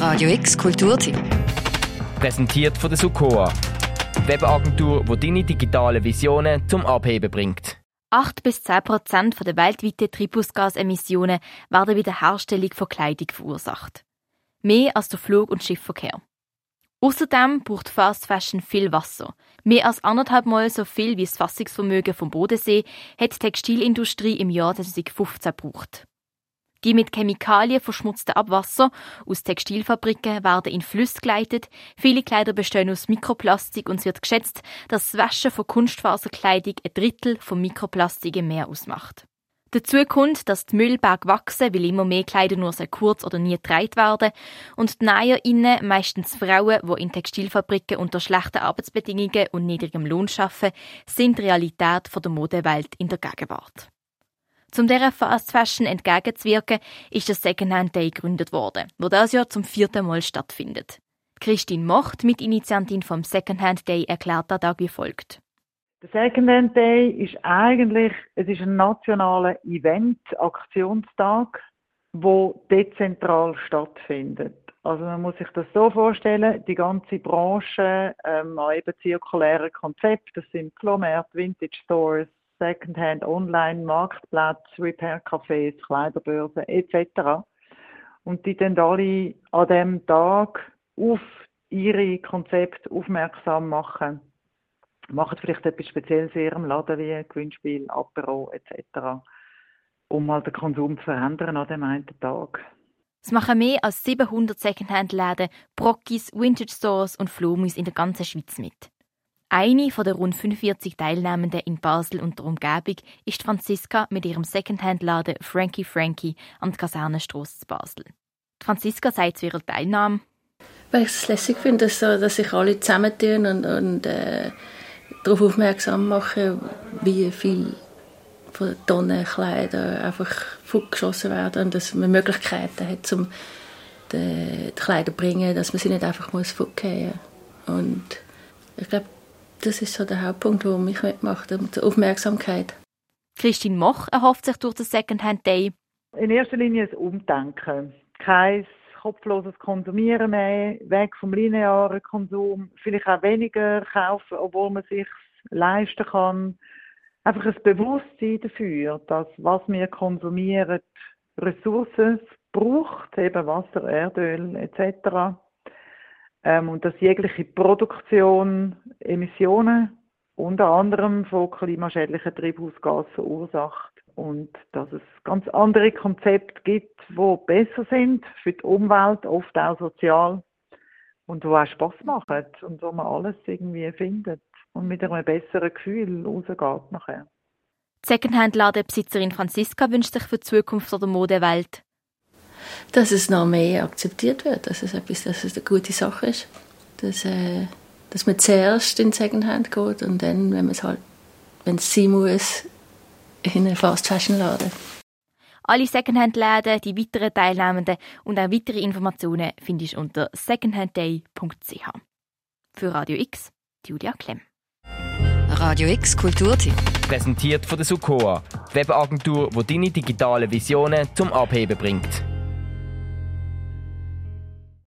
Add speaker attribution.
Speaker 1: Radio X Kulturteam.
Speaker 2: Präsentiert von der Sukoa. Webagentur, die deine digitalen Visionen zum Abheben bringt.
Speaker 3: 8 bis 10 Prozent der weltweiten Treibhausgasemissionen werden bei der Herstellung von Kleidung verursacht. Mehr als der Flug- und Schiffverkehr. Außerdem braucht Fast Fashion viel Wasser. Mehr als anderthalb Mal so viel wie das Fassungsvermögen vom Bodensee hat die Textilindustrie im Jahr 2015 gebraucht. Die mit Chemikalien verschmutzten Abwasser aus Textilfabriken werden in Flüsse geleitet. Viele Kleider bestehen aus Mikroplastik und es wird geschätzt, dass das Waschen von Kunstfaserkleidung ein Drittel von Mikroplastik im Meer ausmacht. Dazu kommt, dass die Müllberge wachsen, weil immer mehr Kleider nur sehr kurz oder nie getragen werden und die NäherInnen, meistens Frauen, die in Textilfabriken unter schlechten Arbeitsbedingungen und niedrigem Lohn arbeiten, sind Realität der Modewelt in der Gegenwart. Zum dieser Fast Fashion entgegenzuwirken, ist das Secondhand Day gegründet worden, wo das Jahr zum vierten Mal stattfindet. Christine Mocht, Mitinitiantin vom Secondhand Day, erklärt der Tag wie folgt.
Speaker 4: Der Secondhand Day ist eigentlich, es ist ein nationaler Event, Aktionstag, wo dezentral stattfindet. Also man muss sich das so vorstellen, die ganze Branche ähm, eben zirkulären Konzepten, das sind Flohmärkte, Vintage Stores, Secondhand Online, Marktplätze, Repair-Cafés, Kleiderbörsen etc. Und die dann alle an dem Tag auf ihre Konzepte aufmerksam machen. Machen vielleicht etwas Spezielles in ihrem Laden wie Gewinnspiel, Apero etc. Um mal den Konsum zu verändern an dem einen Tag.
Speaker 3: Es machen mehr als 700 Secondhand-Läden, Brockis, Vintage Stores und Flohmus in der ganzen Schweiz mit. Eine von der rund 45 Teilnehmenden in Basel und der Umgebung ist Franziska mit ihrem Secondhand-Laden Frankie Frankie an der Kasernenstrasse Basel. Franziska sagt zu ihrer Teilnahme,
Speaker 5: weil ich es lässig finde, dass, dass sich alle zusammentun und, und äh, darauf aufmerksam machen, wie viel von Tonnen Kleider einfach fortgeschossen werden und dass man Möglichkeiten hat, um die, die Kleider zu bringen, dass man sie nicht einfach muss muss. Und ich glaube, das ist so der Hauptpunkt, der mich mitmacht, die Aufmerksamkeit.
Speaker 3: Christine Moch erhofft sich durch den Secondhand Day.
Speaker 4: In erster Linie ein Umdenken. Kein kopfloses Konsumieren mehr, weg vom linearen Konsum, vielleicht auch weniger kaufen, obwohl man sich leisten kann. Einfach ein Bewusstsein dafür, dass was wir konsumieren, Ressourcen braucht, eben Wasser, Erdöl etc. Ähm, und dass jegliche Produktion Emissionen unter anderem von klimaschädlichen Treibhausgasen verursacht. Und dass es ganz andere Konzepte gibt, die besser sind für die Umwelt, oft auch sozial. Und wo auch Spaß machen und wo man alles irgendwie findet und mit einem besseren Gefühl rausgeht nachher.
Speaker 3: Secondhand-Ladenbesitzerin Franziska wünscht sich für die Zukunft der Modewelt
Speaker 5: dass es noch mehr akzeptiert wird, dass es etwas, dass es eine gute Sache ist, dass, äh, dass man zuerst in Secondhand geht und dann, wenn man es halt, wenn es sein muss, in einen Fast Fashion Laden.
Speaker 3: Alle Secondhand-Läden, die weiteren Teilnehmenden und auch weitere Informationen findest du unter secondhandday.ch. Für Radio X, Julia Klemm.
Speaker 1: Radio X Kulturteam.
Speaker 2: Präsentiert von der Sukoa, Webagentur, die deine digitalen Visionen zum Abheben bringt.